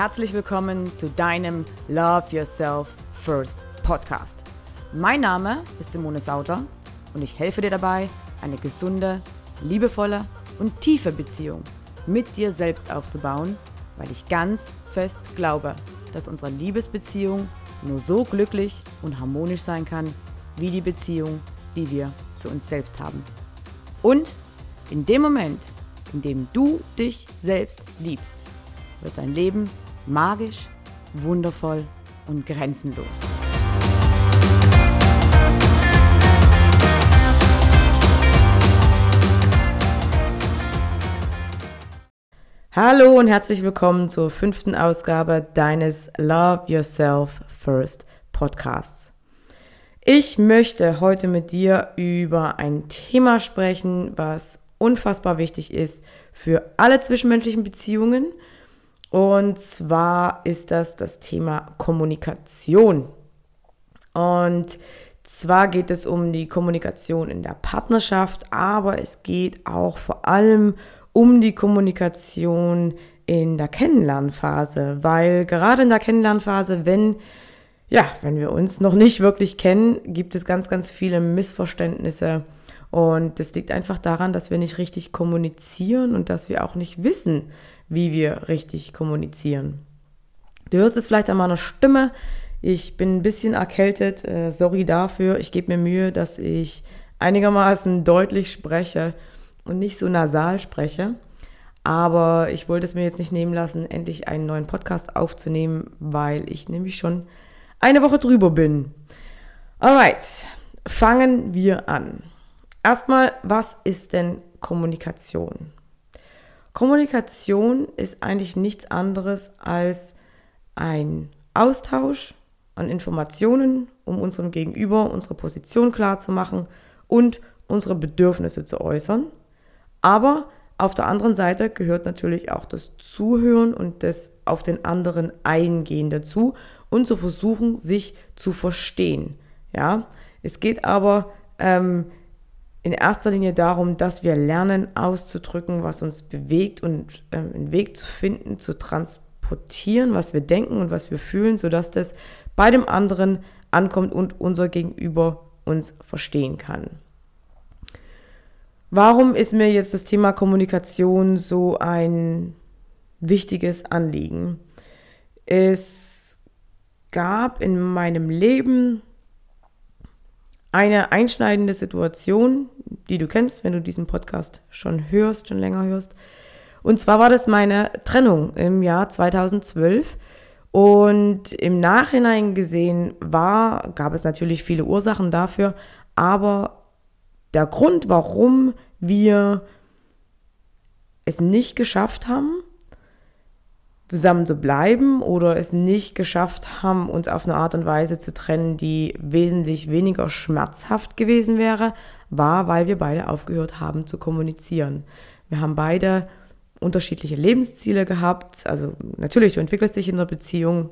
Herzlich willkommen zu deinem Love Yourself First Podcast. Mein Name ist Simone Sauter und ich helfe dir dabei, eine gesunde, liebevolle und tiefe Beziehung mit dir selbst aufzubauen, weil ich ganz fest glaube, dass unsere Liebesbeziehung nur so glücklich und harmonisch sein kann, wie die Beziehung, die wir zu uns selbst haben. Und in dem Moment, in dem du dich selbst liebst, wird dein Leben magisch, wundervoll und grenzenlos. Hallo und herzlich willkommen zur fünften Ausgabe deines Love Yourself First Podcasts. Ich möchte heute mit dir über ein Thema sprechen, was unfassbar wichtig ist für alle zwischenmenschlichen Beziehungen und zwar ist das das Thema Kommunikation. Und zwar geht es um die Kommunikation in der Partnerschaft, aber es geht auch vor allem um die Kommunikation in der Kennenlernphase, weil gerade in der Kennenlernphase, wenn ja, wenn wir uns noch nicht wirklich kennen, gibt es ganz, ganz viele Missverständnisse. Und das liegt einfach daran, dass wir nicht richtig kommunizieren und dass wir auch nicht wissen, wie wir richtig kommunizieren. Du hörst es vielleicht an meiner Stimme. Ich bin ein bisschen erkältet. Äh, sorry dafür. Ich gebe mir Mühe, dass ich einigermaßen deutlich spreche und nicht so nasal spreche. Aber ich wollte es mir jetzt nicht nehmen lassen, endlich einen neuen Podcast aufzunehmen, weil ich nämlich schon eine Woche drüber bin. Alright, fangen wir an. Erstmal, was ist denn Kommunikation? Kommunikation ist eigentlich nichts anderes als ein Austausch an Informationen, um unserem Gegenüber unsere Position klar zu machen und unsere Bedürfnisse zu äußern. Aber auf der anderen Seite gehört natürlich auch das Zuhören und das auf den anderen eingehen dazu und zu versuchen, sich zu verstehen. Ja, es geht aber ähm, in erster Linie darum, dass wir lernen auszudrücken, was uns bewegt und ähm, einen Weg zu finden, zu transportieren, was wir denken und was wir fühlen, sodass das bei dem anderen ankommt und unser Gegenüber uns verstehen kann. Warum ist mir jetzt das Thema Kommunikation so ein wichtiges Anliegen? Es gab in meinem Leben eine einschneidende Situation, die du kennst, wenn du diesen Podcast schon hörst, schon länger hörst. Und zwar war das meine Trennung im Jahr 2012. Und im Nachhinein gesehen war, gab es natürlich viele Ursachen dafür, aber der Grund, warum wir es nicht geschafft haben, zusammen zu bleiben oder es nicht geschafft haben, uns auf eine Art und Weise zu trennen, die wesentlich weniger schmerzhaft gewesen wäre, war, weil wir beide aufgehört haben zu kommunizieren. Wir haben beide unterschiedliche Lebensziele gehabt. Also natürlich, du entwickelst dich in der Beziehung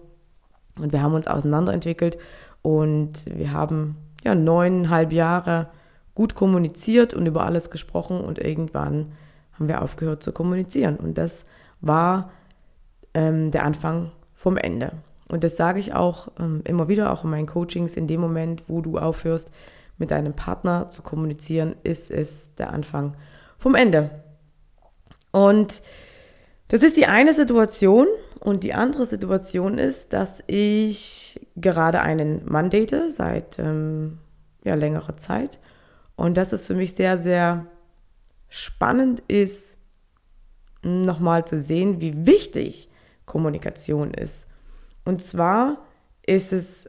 und wir haben uns auseinanderentwickelt und wir haben ja neuneinhalb Jahre gut kommuniziert und über alles gesprochen und irgendwann haben wir aufgehört zu kommunizieren. Und das war ähm, der Anfang vom Ende. Und das sage ich auch ähm, immer wieder, auch in meinen Coachings, in dem Moment, wo du aufhörst, mit deinem Partner zu kommunizieren, ist es der Anfang vom Ende. Und das ist die eine Situation. Und die andere Situation ist, dass ich gerade einen Mann date seit ähm, ja, längerer Zeit. Und dass es für mich sehr, sehr spannend ist, nochmal zu sehen, wie wichtig Kommunikation ist. Und zwar ist es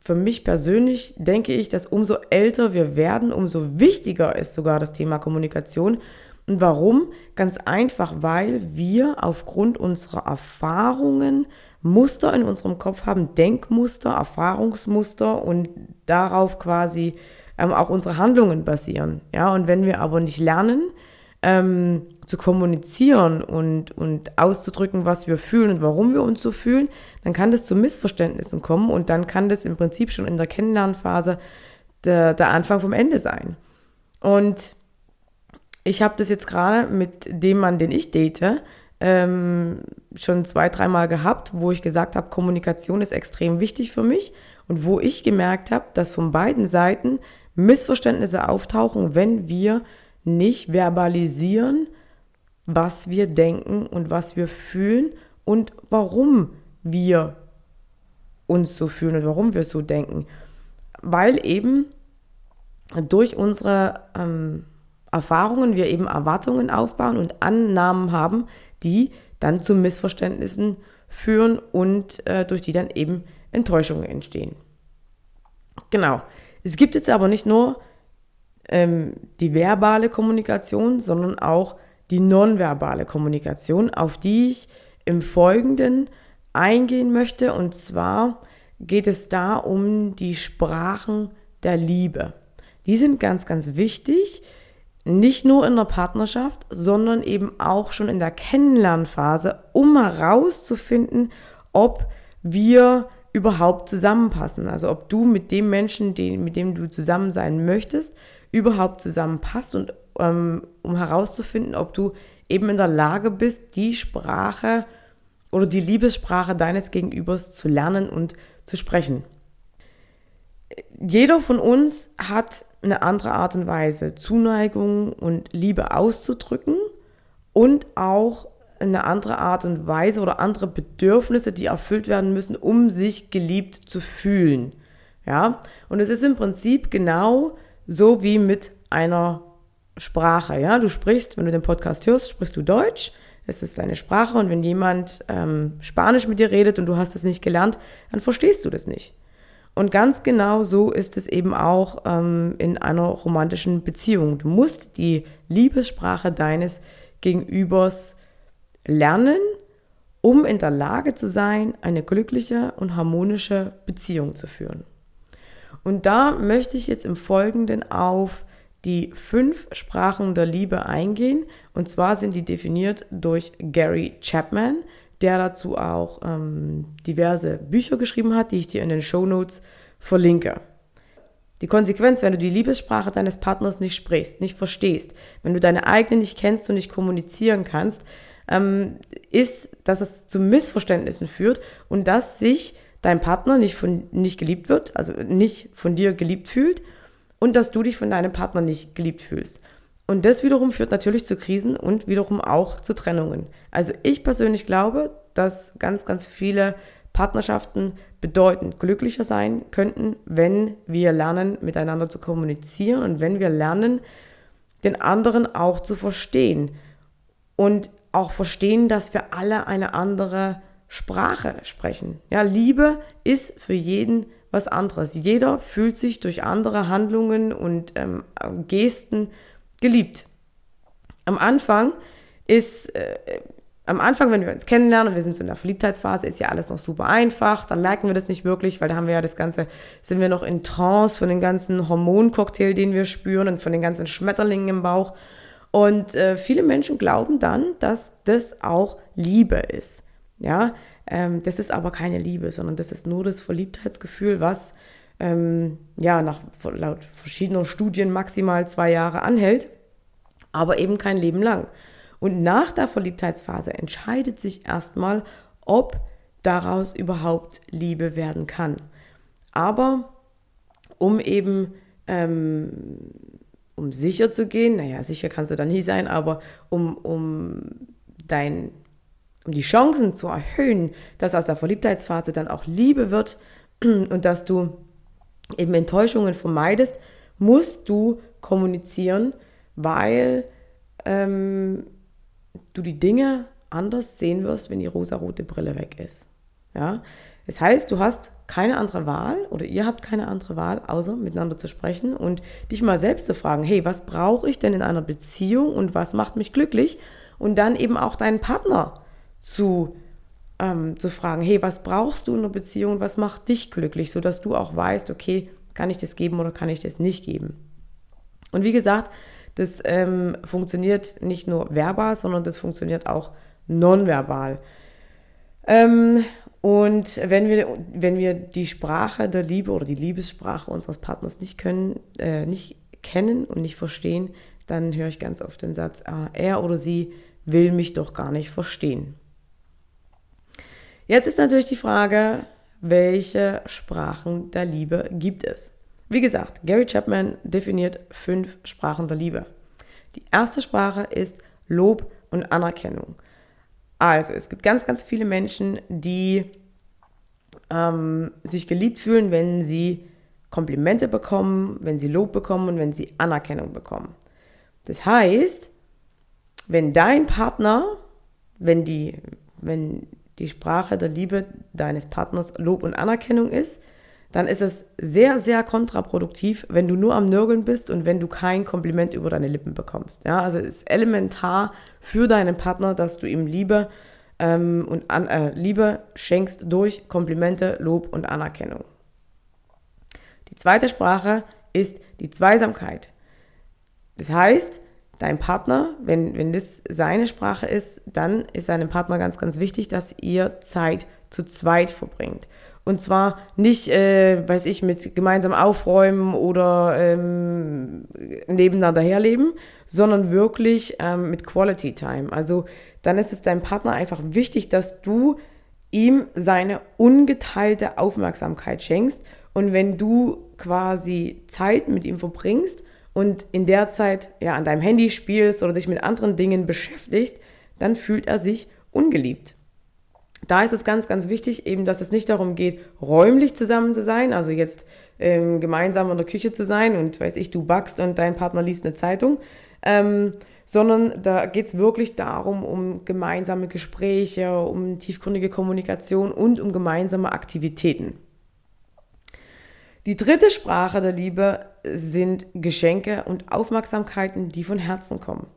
für mich persönlich, denke ich, dass umso älter wir werden, umso wichtiger ist sogar das Thema Kommunikation. Und warum? Ganz einfach, weil wir aufgrund unserer Erfahrungen Muster in unserem Kopf haben, Denkmuster, Erfahrungsmuster und darauf quasi ähm, auch unsere Handlungen basieren. Ja, und wenn wir aber nicht lernen, ähm, zu kommunizieren und, und auszudrücken, was wir fühlen und warum wir uns so fühlen, dann kann das zu Missverständnissen kommen und dann kann das im Prinzip schon in der Kennenlernphase der, der Anfang vom Ende sein. Und ich habe das jetzt gerade mit dem Mann, den ich date, ähm, schon zwei, dreimal gehabt, wo ich gesagt habe, Kommunikation ist extrem wichtig für mich und wo ich gemerkt habe, dass von beiden Seiten Missverständnisse auftauchen, wenn wir nicht verbalisieren, was wir denken und was wir fühlen und warum wir uns so fühlen und warum wir so denken. Weil eben durch unsere ähm, Erfahrungen wir eben Erwartungen aufbauen und Annahmen haben, die dann zu Missverständnissen führen und äh, durch die dann eben Enttäuschungen entstehen. Genau. Es gibt jetzt aber nicht nur ähm, die verbale Kommunikation, sondern auch die nonverbale Kommunikation, auf die ich im Folgenden eingehen möchte. Und zwar geht es da um die Sprachen der Liebe. Die sind ganz, ganz wichtig, nicht nur in der Partnerschaft, sondern eben auch schon in der Kennenlernphase, um herauszufinden, ob wir überhaupt zusammenpassen. Also ob du mit dem Menschen, den, mit dem du zusammen sein möchtest, überhaupt zusammenpasst und ähm, um herauszufinden, ob du eben in der Lage bist, die Sprache oder die Liebessprache deines Gegenübers zu lernen und zu sprechen. Jeder von uns hat eine andere Art und Weise, Zuneigung und Liebe auszudrücken und auch eine andere Art und Weise oder andere Bedürfnisse, die erfüllt werden müssen, um sich geliebt zu fühlen. Ja, und es ist im Prinzip genau so wie mit einer Sprache. Ja, du sprichst, wenn du den Podcast hörst, sprichst du Deutsch. Es ist deine Sprache und wenn jemand ähm, Spanisch mit dir redet und du hast es nicht gelernt, dann verstehst du das nicht. Und ganz genau so ist es eben auch ähm, in einer romantischen Beziehung. Du musst die Liebessprache deines Gegenübers lernen, um in der Lage zu sein, eine glückliche und harmonische Beziehung zu führen. Und da möchte ich jetzt im Folgenden auf die fünf Sprachen der Liebe eingehen. Und zwar sind die definiert durch Gary Chapman, der dazu auch ähm, diverse Bücher geschrieben hat, die ich dir in den Show Notes verlinke. Die Konsequenz, wenn du die Liebessprache deines Partners nicht sprichst, nicht verstehst, wenn du deine eigene nicht kennst und nicht kommunizieren kannst, ähm, ist, dass es zu Missverständnissen führt und dass sich dein Partner nicht, von, nicht geliebt wird, also nicht von dir geliebt fühlt und dass du dich von deinem Partner nicht geliebt fühlst. Und das wiederum führt natürlich zu Krisen und wiederum auch zu Trennungen. Also ich persönlich glaube, dass ganz, ganz viele Partnerschaften bedeutend glücklicher sein könnten, wenn wir lernen, miteinander zu kommunizieren und wenn wir lernen, den anderen auch zu verstehen und auch verstehen, dass wir alle eine andere Sprache sprechen. Ja, Liebe ist für jeden was anderes. Jeder fühlt sich durch andere Handlungen und ähm, Gesten geliebt. Am Anfang ist, äh, am Anfang, wenn wir uns kennenlernen und wir sind so in der Verliebtheitsphase, ist ja alles noch super einfach. Dann merken wir das nicht wirklich, weil da haben wir ja das Ganze, sind wir noch in Trance von dem ganzen Hormoncocktail, den wir spüren und von den ganzen Schmetterlingen im Bauch. Und äh, viele Menschen glauben dann, dass das auch Liebe ist. Ja, ähm, das ist aber keine Liebe, sondern das ist nur das Verliebtheitsgefühl, was ähm, ja nach laut verschiedener Studien maximal zwei Jahre anhält, aber eben kein Leben lang. Und nach der Verliebtheitsphase entscheidet sich erstmal, ob daraus überhaupt Liebe werden kann. Aber um eben ähm, um sicher zu gehen, naja, sicher kannst du da nie sein, aber um, um dein um die Chancen zu erhöhen, dass aus der Verliebtheitsphase dann auch Liebe wird und dass du eben Enttäuschungen vermeidest, musst du kommunizieren, weil ähm, du die Dinge anders sehen wirst, wenn die rosarote Brille weg ist. Ja? Das heißt, du hast keine andere Wahl oder ihr habt keine andere Wahl, außer miteinander zu sprechen und dich mal selbst zu fragen, hey, was brauche ich denn in einer Beziehung und was macht mich glücklich? Und dann eben auch deinen Partner zu, ähm, zu fragen, hey, was brauchst du in einer Beziehung, was macht dich glücklich, sodass du auch weißt, okay, kann ich das geben oder kann ich das nicht geben. Und wie gesagt, das ähm, funktioniert nicht nur verbal, sondern das funktioniert auch nonverbal. Ähm, und wenn wir, wenn wir die Sprache der Liebe oder die Liebessprache unseres Partners nicht können, äh, nicht kennen und nicht verstehen, dann höre ich ganz oft den Satz, ah, er oder sie will mich doch gar nicht verstehen. Jetzt ist natürlich die Frage, welche Sprachen der Liebe gibt es? Wie gesagt, Gary Chapman definiert fünf Sprachen der Liebe. Die erste Sprache ist Lob und Anerkennung. Also, es gibt ganz, ganz viele Menschen, die ähm, sich geliebt fühlen, wenn sie Komplimente bekommen, wenn sie Lob bekommen und wenn sie Anerkennung bekommen. Das heißt, wenn dein Partner, wenn die, wenn die Sprache der Liebe deines Partners Lob und Anerkennung ist, dann ist es sehr, sehr kontraproduktiv, wenn du nur am Nörgeln bist und wenn du kein Kompliment über deine Lippen bekommst. Ja, also es ist elementar für deinen Partner, dass du ihm Liebe ähm, und an, äh, Liebe schenkst durch Komplimente, Lob und Anerkennung. Die zweite Sprache ist die Zweisamkeit. Das heißt, dein Partner, wenn, wenn das seine Sprache ist, dann ist seinem Partner ganz, ganz wichtig, dass ihr Zeit zu zweit verbringt. Und zwar nicht, äh, weiß ich, mit gemeinsam aufräumen oder ähm, nebeneinander herleben, sondern wirklich ähm, mit Quality Time. Also dann ist es deinem Partner einfach wichtig, dass du ihm seine ungeteilte Aufmerksamkeit schenkst. Und wenn du quasi Zeit mit ihm verbringst und in der Zeit ja an deinem Handy spielst oder dich mit anderen Dingen beschäftigst, dann fühlt er sich ungeliebt. Da ist es ganz, ganz wichtig, eben, dass es nicht darum geht, räumlich zusammen zu sein, also jetzt ähm, gemeinsam in der Küche zu sein und weiß ich, du backst und dein Partner liest eine Zeitung, ähm, sondern da geht es wirklich darum, um gemeinsame Gespräche, um tiefgründige Kommunikation und um gemeinsame Aktivitäten. Die dritte Sprache der Liebe sind Geschenke und Aufmerksamkeiten, die von Herzen kommen.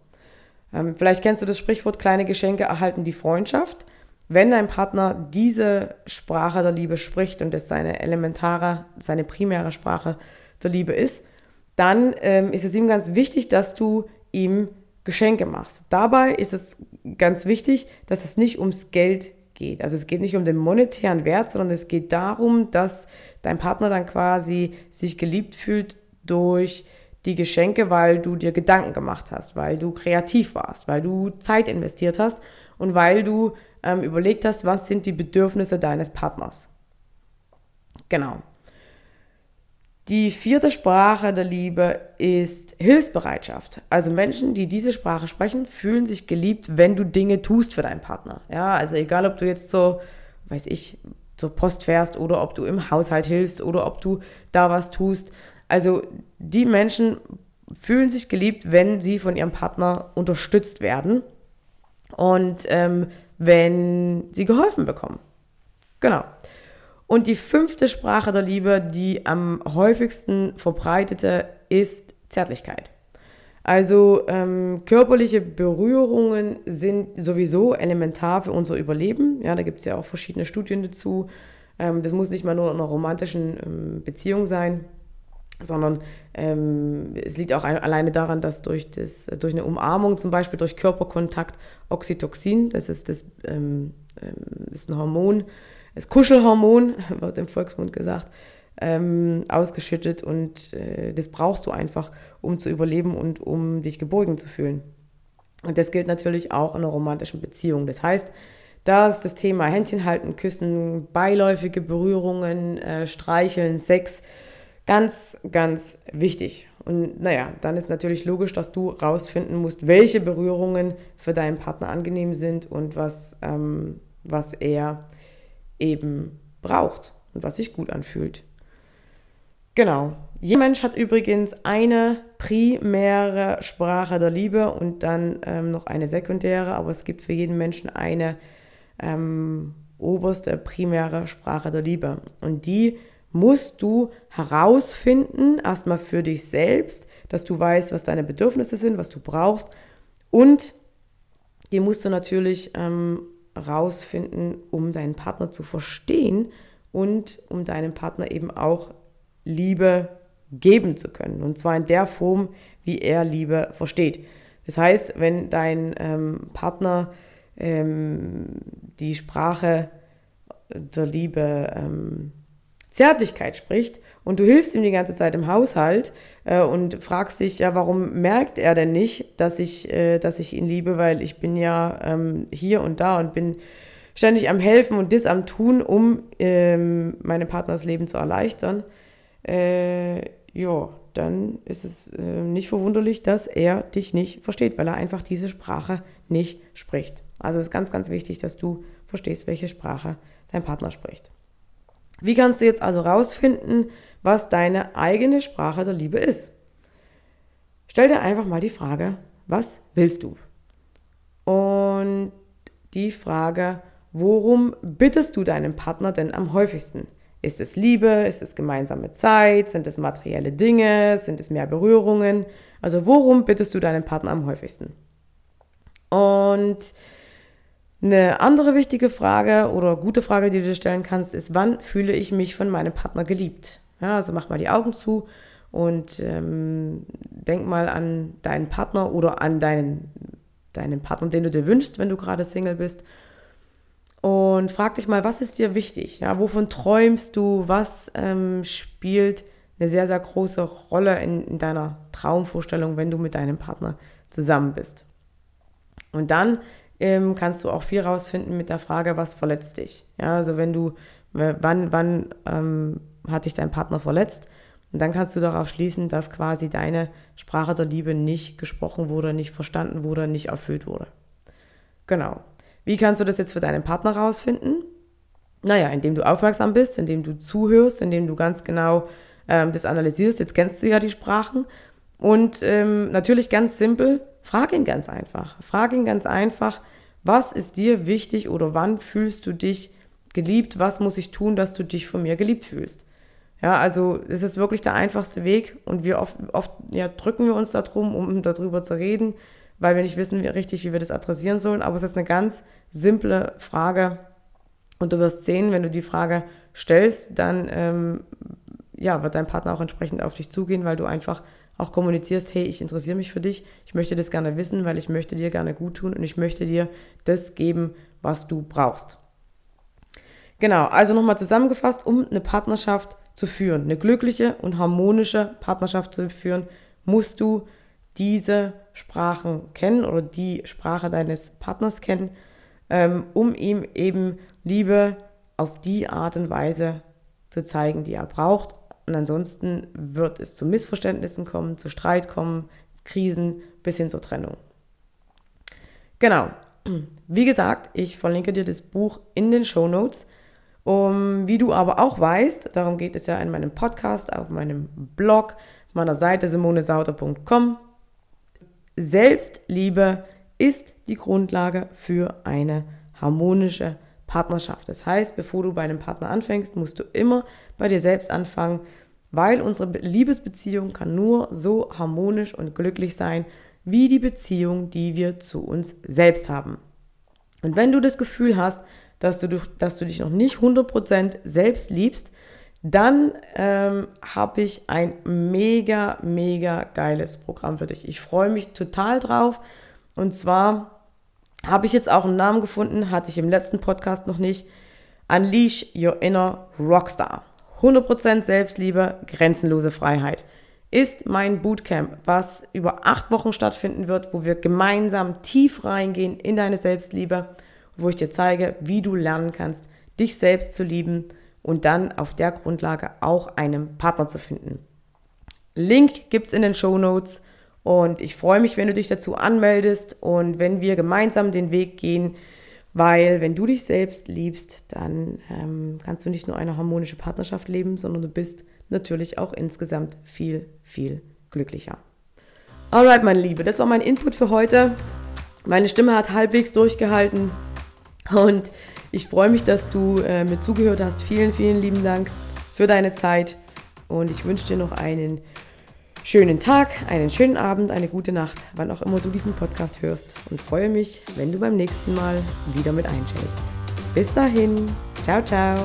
Ähm, vielleicht kennst du das Sprichwort, kleine Geschenke erhalten die Freundschaft. Wenn dein Partner diese Sprache der Liebe spricht und es seine elementare, seine primäre Sprache der Liebe ist, dann ähm, ist es ihm ganz wichtig, dass du ihm Geschenke machst. Dabei ist es ganz wichtig, dass es nicht ums Geld geht. Also es geht nicht um den monetären Wert, sondern es geht darum, dass dein Partner dann quasi sich geliebt fühlt durch die Geschenke, weil du dir Gedanken gemacht hast, weil du kreativ warst, weil du Zeit investiert hast und weil du ähm, überlegt hast, was sind die Bedürfnisse deines Partners. Genau. Die vierte Sprache der Liebe ist Hilfsbereitschaft. Also Menschen, die diese Sprache sprechen, fühlen sich geliebt, wenn du Dinge tust für deinen Partner. Ja, also egal, ob du jetzt so, weiß ich, zur Post fährst oder ob du im Haushalt hilfst oder ob du da was tust. Also die Menschen fühlen sich geliebt, wenn sie von ihrem Partner unterstützt werden und ähm, wenn sie geholfen bekommen. Genau. Und die fünfte Sprache der Liebe, die am häufigsten verbreitete, ist Zärtlichkeit. Also ähm, körperliche Berührungen sind sowieso elementar für unser Überleben. Ja, da gibt es ja auch verschiedene Studien dazu. Ähm, das muss nicht mal nur in einer romantischen ähm, Beziehung sein, sondern ähm, es liegt auch ein, alleine daran, dass durch, das, durch eine Umarmung, zum Beispiel durch Körperkontakt, Oxytocin, das ist, das, ähm, ähm, das ist ein Hormon, das Kuschelhormon, wird im Volksmund gesagt, ähm, ausgeschüttet und äh, das brauchst du einfach, um zu überleben und um dich geborgen zu fühlen. Und das gilt natürlich auch in einer romantischen Beziehung. Das heißt, da ist das Thema Händchen halten, Küssen, beiläufige Berührungen, äh, Streicheln, Sex ganz, ganz wichtig. Und naja, dann ist natürlich logisch, dass du rausfinden musst, welche Berührungen für deinen Partner angenehm sind und was, ähm, was er eben braucht und was sich gut anfühlt. Genau. Jeder Mensch hat übrigens eine primäre Sprache der Liebe und dann ähm, noch eine sekundäre, aber es gibt für jeden Menschen eine ähm, oberste primäre Sprache der Liebe. Und die musst du herausfinden, erstmal für dich selbst, dass du weißt, was deine Bedürfnisse sind, was du brauchst. Und die musst du natürlich ähm, rausfinden, um deinen Partner zu verstehen und um deinem Partner eben auch Liebe geben zu können. Und zwar in der Form, wie er Liebe versteht. Das heißt, wenn dein ähm, Partner ähm, die Sprache der Liebe ähm, Zärtlichkeit spricht und du hilfst ihm die ganze Zeit im Haushalt äh, und fragst dich, ja, warum merkt er denn nicht, dass ich, äh, dass ich ihn liebe, weil ich bin ja ähm, hier und da und bin ständig am Helfen und das am Tun, um ähm, meine Partners Leben zu erleichtern. Äh, ja, dann ist es äh, nicht verwunderlich, dass er dich nicht versteht, weil er einfach diese Sprache nicht spricht. Also ist ganz, ganz wichtig, dass du verstehst, welche Sprache dein Partner spricht. Wie kannst du jetzt also rausfinden, was deine eigene Sprache der Liebe ist? Stell dir einfach mal die Frage, was willst du? Und die Frage, worum bittest du deinen Partner denn am häufigsten? Ist es Liebe? Ist es gemeinsame Zeit? Sind es materielle Dinge? Sind es mehr Berührungen? Also worum bittest du deinen Partner am häufigsten? Und eine andere wichtige Frage oder gute Frage, die du dir stellen kannst, ist, wann fühle ich mich von meinem Partner geliebt? Ja, also mach mal die Augen zu und ähm, denk mal an deinen Partner oder an deinen, deinen Partner, den du dir wünschst, wenn du gerade Single bist und frag dich mal, was ist dir wichtig? Ja, wovon träumst du? Was ähm, spielt eine sehr, sehr große Rolle in, in deiner Traumvorstellung, wenn du mit deinem Partner zusammen bist? Und dann ähm, kannst du auch viel rausfinden mit der Frage, was verletzt dich? Ja, also wenn du, äh, wann, wann ähm, hat dich dein Partner verletzt? Und dann kannst du darauf schließen, dass quasi deine Sprache der Liebe nicht gesprochen wurde, nicht verstanden wurde, nicht erfüllt wurde. Genau. Wie kannst du das jetzt für deinen Partner rausfinden? Naja, indem du aufmerksam bist, indem du zuhörst, indem du ganz genau ähm, das analysierst. Jetzt kennst du ja die Sprachen. Und ähm, natürlich ganz simpel, frag ihn ganz einfach. Frag ihn ganz einfach, was ist dir wichtig oder wann fühlst du dich geliebt? Was muss ich tun, dass du dich von mir geliebt fühlst? Ja, also es ist wirklich der einfachste Weg und wir oft, oft ja, drücken wir uns darum, um darüber zu reden weil wir nicht wissen wie, richtig, wie wir das adressieren sollen. Aber es ist eine ganz simple Frage. Und du wirst sehen, wenn du die Frage stellst, dann ähm, ja, wird dein Partner auch entsprechend auf dich zugehen, weil du einfach auch kommunizierst, hey, ich interessiere mich für dich, ich möchte das gerne wissen, weil ich möchte dir gerne gut tun und ich möchte dir das geben, was du brauchst. Genau, also nochmal zusammengefasst, um eine Partnerschaft zu führen, eine glückliche und harmonische Partnerschaft zu führen, musst du diese Sprachen kennen oder die Sprache deines Partners kennen, ähm, um ihm eben Liebe auf die Art und Weise zu zeigen, die er braucht. Und ansonsten wird es zu Missverständnissen kommen, zu Streit kommen, Krisen bis hin zur Trennung. Genau. Wie gesagt, ich verlinke dir das Buch in den Show Notes. Um, wie du aber auch weißt, darum geht es ja in meinem Podcast, auf meinem Blog, meiner Seite simonesauter.com. Selbstliebe ist die Grundlage für eine harmonische Partnerschaft. Das heißt, bevor du bei einem Partner anfängst, musst du immer bei dir selbst anfangen, weil unsere Liebesbeziehung kann nur so harmonisch und glücklich sein, wie die Beziehung, die wir zu uns selbst haben. Und wenn du das Gefühl hast, dass du, dass du dich noch nicht 100% selbst liebst, dann ähm, habe ich ein mega, mega geiles Programm für dich. Ich freue mich total drauf. Und zwar habe ich jetzt auch einen Namen gefunden, hatte ich im letzten Podcast noch nicht. Unleash Your Inner Rockstar. 100% Selbstliebe, grenzenlose Freiheit ist mein Bootcamp, was über acht Wochen stattfinden wird, wo wir gemeinsam tief reingehen in deine Selbstliebe, wo ich dir zeige, wie du lernen kannst, dich selbst zu lieben und dann auf der Grundlage auch einen Partner zu finden. Link gibt es in den Show Notes und ich freue mich, wenn du dich dazu anmeldest und wenn wir gemeinsam den Weg gehen, weil wenn du dich selbst liebst, dann ähm, kannst du nicht nur eine harmonische Partnerschaft leben, sondern du bist natürlich auch insgesamt viel, viel glücklicher. Alright, meine Liebe, das war mein Input für heute. Meine Stimme hat halbwegs durchgehalten und ich freue mich, dass du äh, mir zugehört hast. Vielen, vielen lieben Dank für deine Zeit und ich wünsche dir noch einen schönen Tag, einen schönen Abend, eine gute Nacht, wann auch immer du diesen Podcast hörst und freue mich, wenn du beim nächsten Mal wieder mit einschältst. Bis dahin, ciao, ciao.